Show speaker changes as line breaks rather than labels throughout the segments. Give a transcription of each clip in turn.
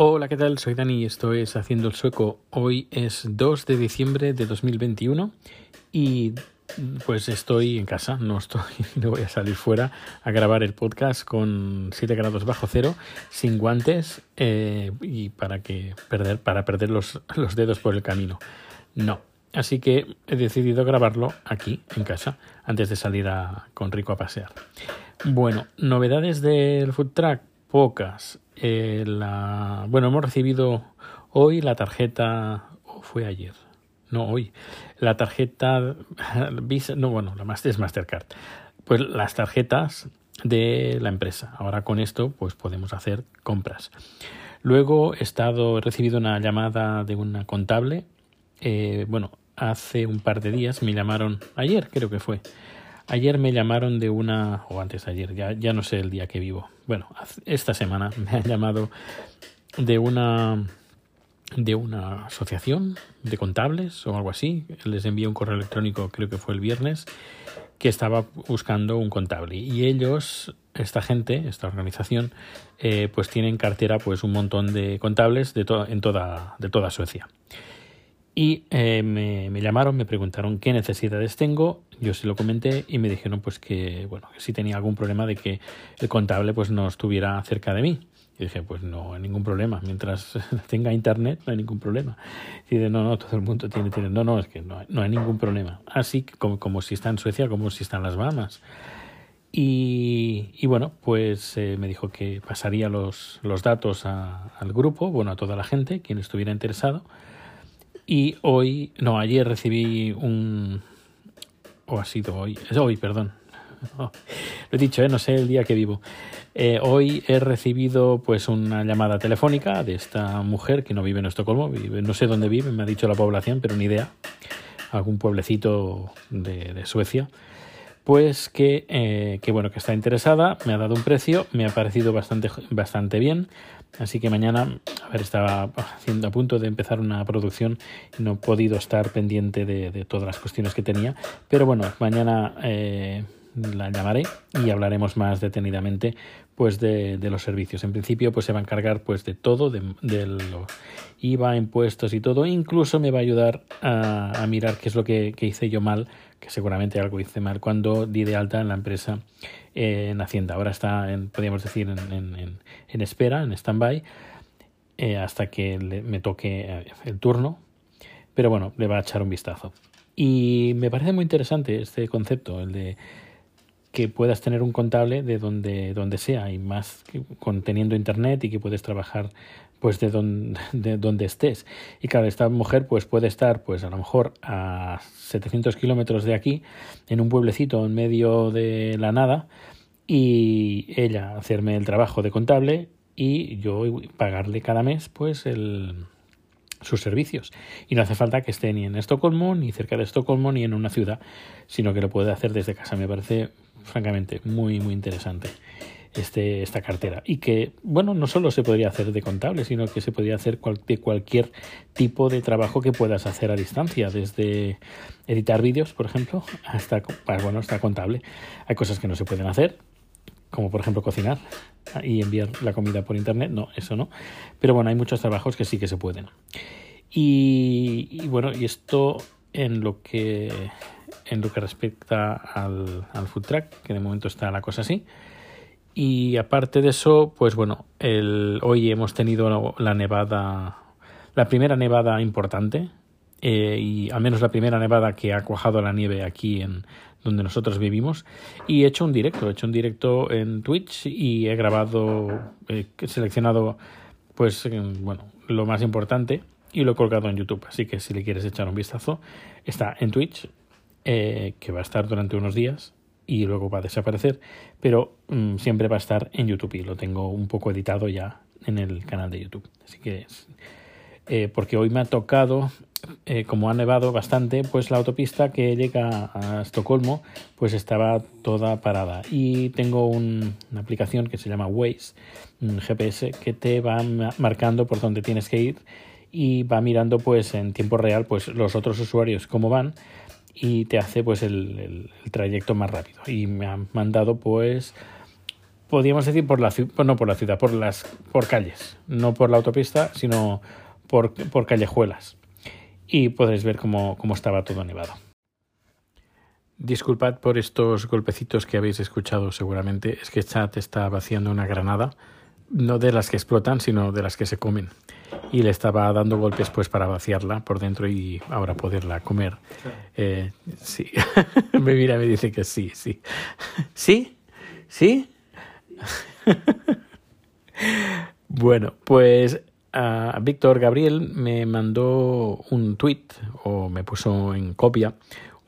Hola, ¿qué tal? Soy Dani y esto es Haciendo el Sueco. Hoy es 2 de diciembre de 2021 y pues estoy en casa, no estoy, no voy a salir fuera a grabar el podcast con 7 grados bajo cero, sin guantes eh, y para que perder, para perder los, los dedos por el camino. No. Así que he decidido grabarlo aquí, en casa, antes de salir con Rico a pasear. Bueno, novedades del food truck, pocas. Eh, la, bueno, hemos recibido hoy la tarjeta, o fue ayer, no hoy, la tarjeta Visa, no, bueno, la más es Mastercard. Pues las tarjetas de la empresa. Ahora con esto, pues podemos hacer compras. Luego he estado, he recibido una llamada de una contable. Eh, bueno, hace un par de días me llamaron, ayer creo que fue, Ayer me llamaron de una, o antes de ayer, ya, ya no sé el día que vivo. Bueno, esta semana me han llamado de una de una asociación de contables o algo así. Les envié un correo electrónico, creo que fue el viernes, que estaba buscando un contable. Y ellos, esta gente, esta organización, eh, pues tienen cartera pues un montón de contables de, en toda, de toda Suecia. Y eh, me, llamaron, me preguntaron qué necesidades tengo, yo se lo comenté y me dijeron pues que bueno que si tenía algún problema de que el contable pues no estuviera cerca de mí. Y dije, pues no hay ningún problema, mientras tenga internet no hay ningún problema. Y dice, no, no, todo el mundo tiene, tiene. No, no, es que no, no hay ningún problema. Así como, como si está en Suecia, como si está en las Bahamas. Y, y, bueno, pues eh, me dijo que pasaría los, los datos al grupo, bueno, a toda la gente, quien estuviera interesado, y hoy, no, ayer recibí un... o ha sido hoy, es hoy, perdón. lo he dicho, ¿eh? no sé el día que vivo. Eh, hoy he recibido pues una llamada telefónica de esta mujer que no vive en Estocolmo, vive, no sé dónde vive, me ha dicho la población, pero ni idea. Algún pueblecito de Suecia pues que, eh, que, bueno que está interesada me ha dado un precio me ha parecido bastante bastante bien así que mañana a ver estaba haciendo a punto de empezar una producción y no he podido estar pendiente de, todas las cuestiones que tenía pero bueno mañana eh, la llamaré y hablaremos más detenidamente pues de, los servicios. En principio pues se va a encargar pues de todo, de, de IVA, impuestos y todo. Incluso me va a ayudar a, mirar qué es lo que, hice yo mal, que seguramente algo hice mal cuando di de alta en la empresa eh, en Hacienda. Ahora está, en, podríamos decir, en, en, en espera, en stand-by, eh, hasta que le, me toque eh, el turno. Pero bueno, le va a echar un vistazo. Y me parece muy interesante este concepto, el de que puedas tener un contable de donde, donde sea y más con, teniendo internet y que puedes trabajar pues de donde, de donde estés. Y claro, esta mujer pues puede estar pues a lo mejor a 700 kilómetros de aquí, en un pueblecito en medio de la nada, y ella hacerme el trabajo de contable y yo pagarle cada mes pues el sus servicios. Y no hace falta que esté ni en Estocolmo, ni cerca de Estocolmo, ni en una ciudad, sino que lo puede hacer desde casa. Me parece francamente muy muy interesante este, esta cartera. Y que bueno no solo se podría hacer de contable sino que se podría hacer de cualquier tipo de trabajo que puedas hacer a distancia desde editar vídeos por ejemplo hasta bueno hasta contable. Hay cosas que no se pueden hacer como por ejemplo cocinar y enviar la comida por internet. No eso no. Pero bueno hay muchos trabajos que sí que se pueden. Y, y bueno y esto en lo que en lo que respecta al, al food truck, que de momento está la cosa así. Y aparte de eso, pues bueno, el, hoy hemos tenido la nevada, la primera nevada importante, eh, y al menos la primera nevada que ha cuajado la nieve aquí en donde nosotros vivimos. Y he hecho un directo, he hecho un directo en Twitch y he grabado, he seleccionado, pues bueno, lo más importante y lo he colgado en YouTube. Así que si le quieres echar un vistazo, está en Twitch eh, que va a estar durante unos días y luego va a desaparecer, pero mmm, siempre va a estar en YouTube y lo tengo un poco editado ya en el canal de YouTube. Así que, eh, porque hoy me ha tocado, eh, como ha nevado bastante, pues la autopista que llega a Estocolmo, pues estaba toda parada. Y tengo un, una aplicación que se llama Waze, un GPS, que te va marcando por dónde tienes que ir y va mirando pues en tiempo real pues los otros usuarios cómo van y te hace pues el, el, trayecto más rápido y me han mandado pues podríamos decir por la ciudad, no por la ciudad, por las por calles, no por la autopista, sino por, por callejuelas. Y podréis ver cómo, cómo estaba todo nevado. Disculpad por estos golpecitos que habéis escuchado seguramente. Es que Chat está vaciando una granada, no de las que explotan, sino de las que se comen. Y le estaba dando golpes pues para vaciarla por dentro y ahora poderla comer. Eh, sí, me mira y me dice que sí, sí. ¿Sí? ¿Sí? bueno, pues Víctor Gabriel me mandó un tweet o me puso en copia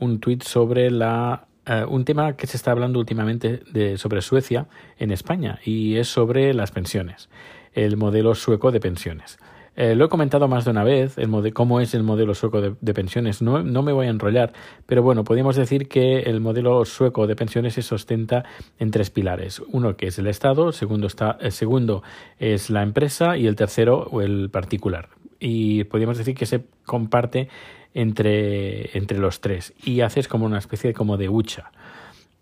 un tweet sobre la eh, un tema que se está hablando últimamente de, sobre Suecia en España y es sobre las pensiones, el modelo sueco de pensiones. Eh, lo he comentado más de una vez, el cómo es el modelo sueco de, pensiones. No, no, me voy a enrollar, pero bueno, podríamos decir que el modelo sueco de pensiones se sustenta en tres pilares. Uno que es el Estado, segundo, está, el segundo es la empresa y el tercero el particular. Y podríamos decir que se comparte entre, entre los tres y haces como una especie como de hucha.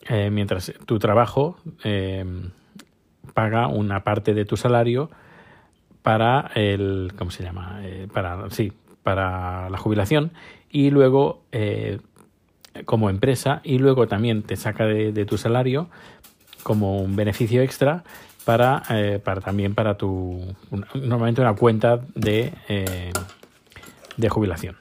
Eh, mientras tu trabajo eh, paga una parte de tu salario para el ¿cómo se llama? Eh, para sí, para la jubilación y luego eh, como empresa y luego también te saca de, tu salario como un beneficio extra para, para también para tu normalmente una cuenta de, de jubilación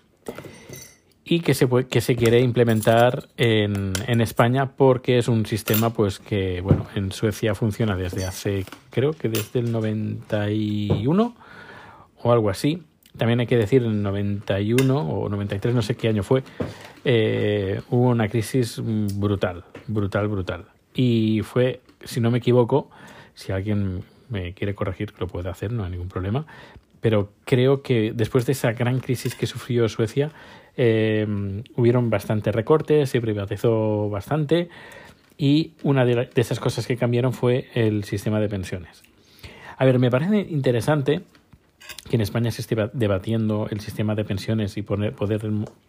y que se, que se quiere implementar en, en, España porque es un sistema pues que bueno en Suecia funciona desde hace creo que desde el 91 o algo así. También hay que decir en el 91 o 93 no sé qué año fue eh, hubo una crisis brutal brutal brutal. Y fue si no me equivoco si alguien me quiere corregir lo puede hacer no hay ningún problema pero creo que después de esa gran crisis que sufrió Suecia eh, hubieron bastantes recortes, se privatizó bastante y una de, esas cosas que cambiaron fue el sistema de pensiones. A ver, me parece interesante que en España se esté debatiendo el sistema de pensiones y poner, poder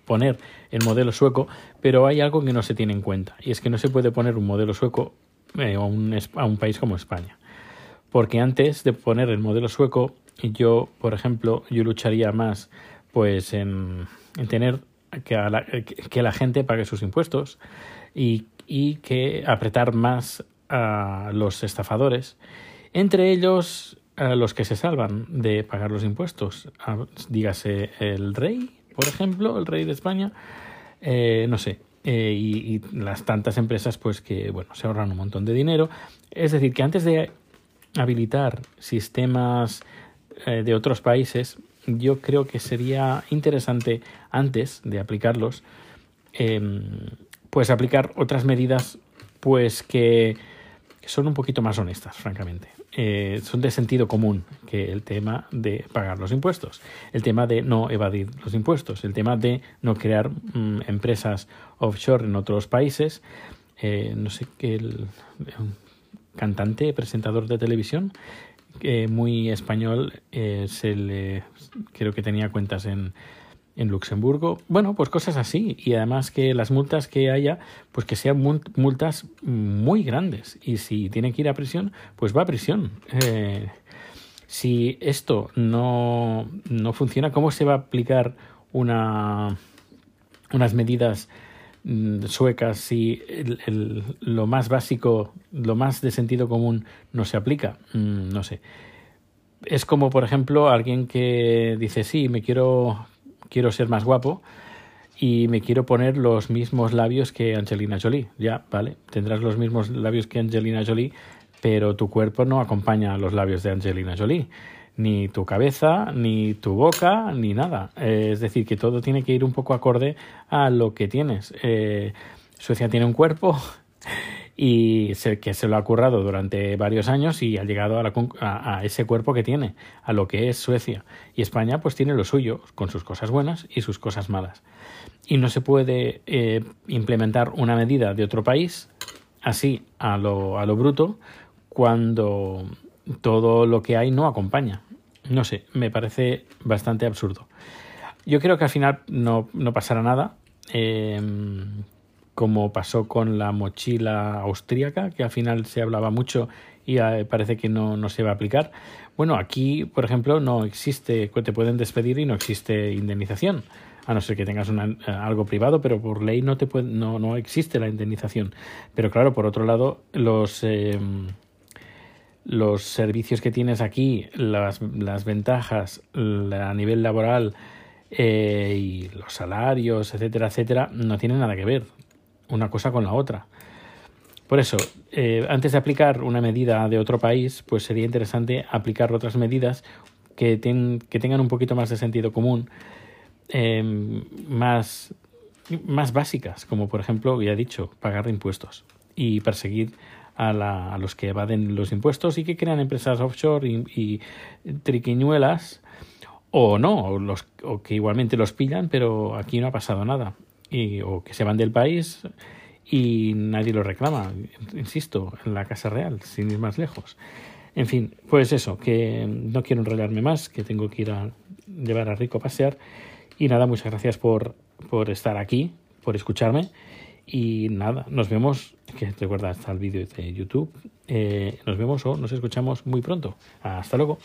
poner el modelo sueco, pero hay algo que no se tiene en cuenta y es que no se puede poner un modelo sueco eh, a, un, a un país como España. Porque antes de poner el modelo sueco, yo, por ejemplo, yo lucharía más pues en en tener que, la, que la gente pague sus impuestos y, y, que apretar más a los estafadores, entre ellos a los que se salvan de pagar los impuestos, dígase el rey, por ejemplo, el rey de España, eh, no sé, eh, y, y, las tantas empresas pues que bueno se ahorran un montón de dinero. Es decir, que antes de habilitar sistemas eh, de otros países, yo creo que sería interesante antes de aplicarlos, em, pues aplicar otras medidas pues que, son un poquito más honestas, francamente. Eh, son de sentido común que el tema de pagar los impuestos, el tema de no evadir los impuestos, el tema de no crear mm, empresas offshore en otros países. Eh, no sé qué el, cantante, presentador de televisión, muy español, eh, se le, creo que tenía cuentas en, en Luxemburgo. Bueno, pues cosas así. Y además que las multas que haya, pues que sean multas muy grandes. Y si tiene que ir a prisión, pues va a prisión. Eh, si esto no, no funciona, ¿cómo se va a aplicar una, unas medidas suecas si el, lo más básico, lo más de sentido común no se aplica. Mm, no sé. Es como, por ejemplo, alguien que dice, sí, me quiero, quiero ser más guapo y me quiero poner los mismos labios que Angelina Jolie. Ya, vale, tendrás los mismos labios que Angelina Jolie, pero tu cuerpo no acompaña a los labios de Angelina Jolie ni tu cabeza, ni tu boca, ni nada. Eh, es decir, que todo tiene que ir un poco acorde a lo que tienes. Eh, Suecia tiene un cuerpo y sé que se lo ha currado durante varios años y ha llegado a, ese cuerpo que tiene, a lo que es Suecia. Y España pues tiene lo suyo, con sus cosas buenas y sus cosas malas. Y no se puede eh, implementar una medida de otro país así a lo, a lo bruto cuando todo lo que hay no acompaña. No sé, me parece bastante absurdo. Yo creo que al final no, no pasará nada, em, como pasó con la mochila austríaca, que al final se hablaba mucho y eh, parece que no, no se va a aplicar. Bueno, aquí, por ejemplo, no existe, te pueden despedir y no existe indemnización a no ser que tengas eh, algo privado, pero por ley no, te no, no existe la indemnización. Pero claro, por otro lado, los, eh, los servicios que tienes aquí, las, ventajas a nivel laboral eh, y los salarios, etcétera, etcétera, no tienen nada que ver una cosa con la otra. Por eso, eh, antes de aplicar una medida de otro país, pues sería interesante aplicar otras medidas que, que tengan un poquito más de sentido común, eh, más, más básicas, como por ejemplo, ya he dicho, pagar impuestos y perseguir a, la, los que evaden los impuestos y que crean empresas offshore y, y triquiñuelas o no, o, los, o que igualmente los pillan, pero aquí no ha pasado nada. Y, o que se van del país y nadie lo reclama, insisto, en la Casa Real, sin ir más lejos. En fin, pues eso, que no quiero enrollarme más, que tengo que ir a llevar a Rico a pasear. Y nada, muchas gracias por, por estar aquí, por escucharme. Y nada, nos vemos, que recuerda, está el vídeo de YouTube. Eh, nos vemos o nos escuchamos muy pronto. Hasta luego.